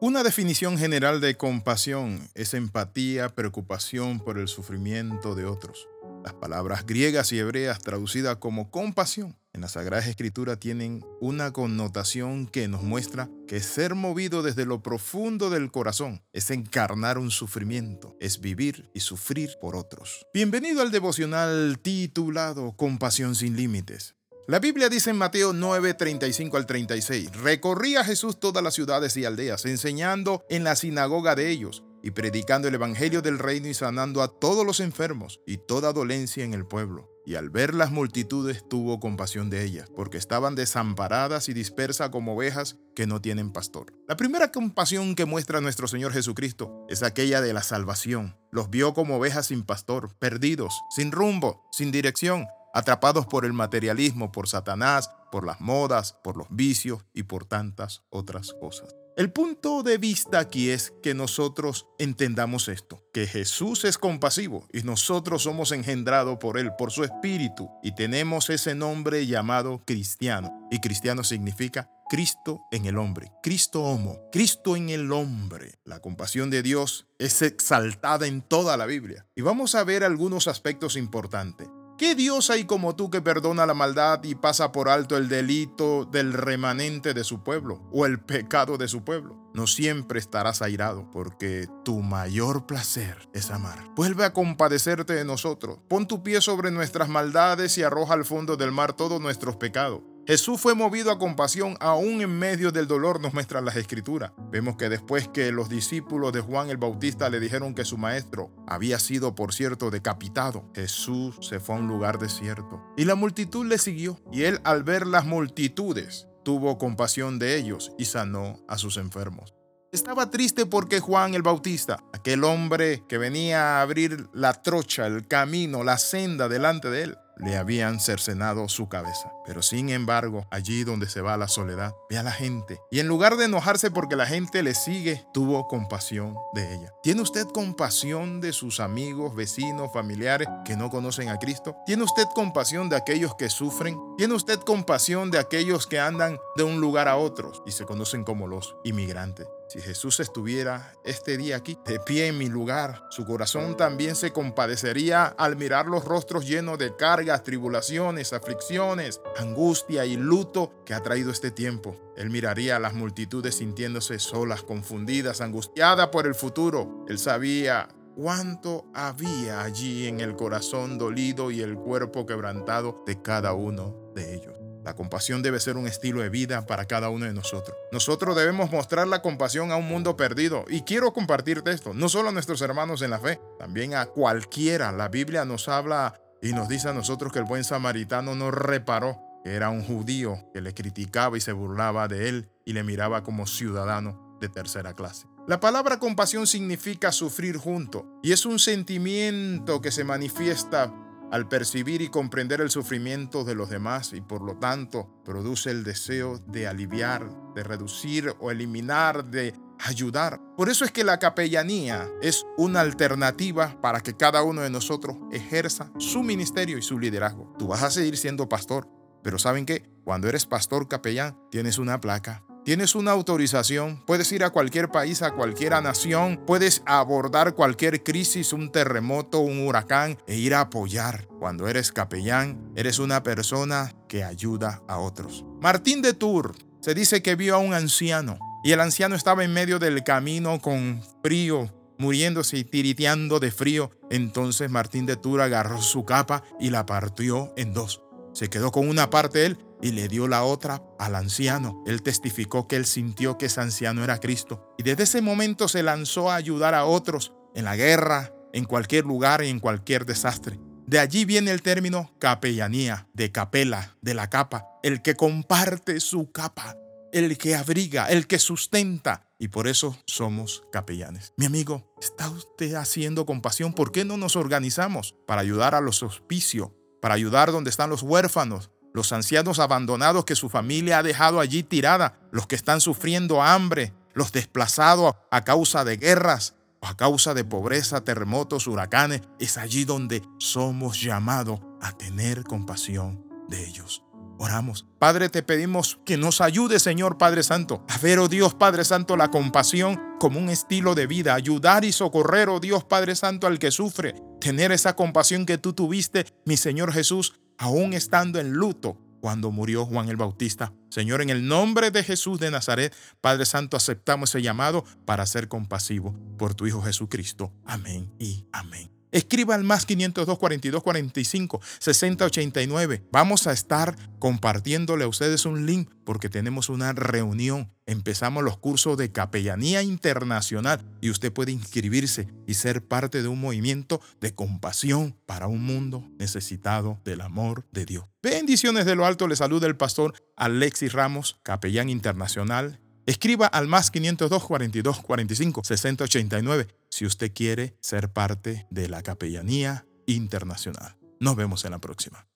Una definición general de compasión es empatía, preocupación por el sufrimiento de otros. Las palabras griegas y hebreas traducidas como compasión en la Sagrada Escritura tienen una connotación que nos muestra que ser movido desde lo profundo del corazón es encarnar un sufrimiento, es vivir y sufrir por otros. Bienvenido al devocional titulado Compasión sin Límites. La Biblia dice en Mateo 9, 35 al 36, recorría Jesús todas las ciudades y aldeas, enseñando en la sinagoga de ellos y predicando el Evangelio del reino y sanando a todos los enfermos y toda dolencia en el pueblo. Y al ver las multitudes tuvo compasión de ellas, porque estaban desamparadas y dispersas como ovejas que no tienen pastor. La primera compasión que muestra nuestro Señor Jesucristo es aquella de la salvación. Los vio como ovejas sin pastor, perdidos, sin rumbo, sin dirección, atrapados por el materialismo, por Satanás, por las modas, por los vicios y por tantas otras cosas. El punto de vista aquí es que nosotros entendamos esto, que Jesús es compasivo y nosotros somos engendrados por Él, por su Espíritu, y tenemos ese nombre llamado cristiano. Y cristiano significa Cristo en el hombre, Cristo homo, Cristo en el hombre. La compasión de Dios es exaltada en toda la Biblia. Y vamos a ver algunos aspectos importantes. ¿Qué Dios hay como tú que perdona la maldad y pasa por alto el delito del remanente de su pueblo o el pecado de su pueblo? No siempre estarás airado, porque tu mayor placer es amar. Vuelve a compadecerte de nosotros. Pon tu pie sobre nuestras maldades y arroja al fondo del mar todos nuestros pecados. Jesús fue movido a compasión aún en medio del dolor, nos muestran las escrituras. Vemos que después que los discípulos de Juan el Bautista le dijeron que su maestro había sido, por cierto, decapitado, Jesús se fue a un lugar desierto. Y la multitud le siguió. Y él al ver las multitudes, tuvo compasión de ellos y sanó a sus enfermos. Estaba triste porque Juan el Bautista, aquel hombre que venía a abrir la trocha, el camino, la senda delante de él, le habían cercenado su cabeza. Pero sin embargo, allí donde se va la soledad, ve a la gente. Y en lugar de enojarse porque la gente le sigue, tuvo compasión de ella. ¿Tiene usted compasión de sus amigos, vecinos, familiares que no conocen a Cristo? ¿Tiene usted compasión de aquellos que sufren? ¿Tiene usted compasión de aquellos que andan de un lugar a otro y se conocen como los inmigrantes? Si Jesús estuviera este día aquí, de pie en mi lugar, su corazón también se compadecería al mirar los rostros llenos de cargas, tribulaciones, aflicciones, angustia y luto que ha traído este tiempo. Él miraría a las multitudes sintiéndose solas, confundidas, angustiadas por el futuro. Él sabía cuánto había allí en el corazón dolido y el cuerpo quebrantado de cada uno de ellos. La compasión debe ser un estilo de vida para cada uno de nosotros. Nosotros debemos mostrar la compasión a un mundo perdido. Y quiero compartirte esto, no solo a nuestros hermanos en la fe, también a cualquiera. La Biblia nos habla y nos dice a nosotros que el buen samaritano no reparó que era un judío que le criticaba y se burlaba de él y le miraba como ciudadano de tercera clase. La palabra compasión significa sufrir junto y es un sentimiento que se manifiesta al percibir y comprender el sufrimiento de los demás y por lo tanto produce el deseo de aliviar, de reducir o eliminar, de ayudar. Por eso es que la capellanía es una alternativa para que cada uno de nosotros ejerza su ministerio y su liderazgo. Tú vas a seguir siendo pastor, pero ¿saben qué? Cuando eres pastor capellán, tienes una placa Tienes una autorización, puedes ir a cualquier país, a cualquier nación, puedes abordar cualquier crisis, un terremoto, un huracán e ir a apoyar. Cuando eres capellán, eres una persona que ayuda a otros. Martín de Tours se dice que vio a un anciano y el anciano estaba en medio del camino con frío, muriéndose y tiriteando de frío. Entonces Martín de Tours agarró su capa y la partió en dos. Se quedó con una parte él y le dio la otra al anciano. Él testificó que él sintió que ese anciano era Cristo. Y desde ese momento se lanzó a ayudar a otros en la guerra, en cualquier lugar y en cualquier desastre. De allí viene el término capellanía, de capela, de la capa, el que comparte su capa, el que abriga, el que sustenta. Y por eso somos capellanes. Mi amigo, ¿está usted haciendo compasión? ¿Por qué no nos organizamos para ayudar a los hospicios, para ayudar donde están los huérfanos, los ancianos abandonados que su familia ha dejado allí tirada, los que están sufriendo hambre, los desplazados a causa de guerras o a causa de pobreza, terremotos, huracanes, es allí donde somos llamados a tener compasión de ellos. Oramos. Padre, te pedimos que nos ayude, Señor Padre Santo, a ver, oh Dios Padre Santo, la compasión como un estilo de vida, ayudar y socorrer, oh Dios Padre Santo, al que sufre, tener esa compasión que tú tuviste, mi Señor Jesús, aún estando en luto cuando murió Juan el Bautista. Señor, en el nombre de Jesús de Nazaret, Padre Santo, aceptamos ese llamado para ser compasivo por tu Hijo Jesucristo. Amén y amén. Escriba al más 502 42 45 60 89. Vamos a estar compartiéndole a ustedes un link porque tenemos una reunión. Empezamos los cursos de capellanía internacional y usted puede inscribirse y ser parte de un movimiento de compasión para un mundo necesitado del amor de Dios. Bendiciones de lo alto. Le saluda el pastor Alexis Ramos, capellán internacional Escriba al más 502 42 45 60 89 si usted quiere ser parte de la Capellanía Internacional. Nos vemos en la próxima.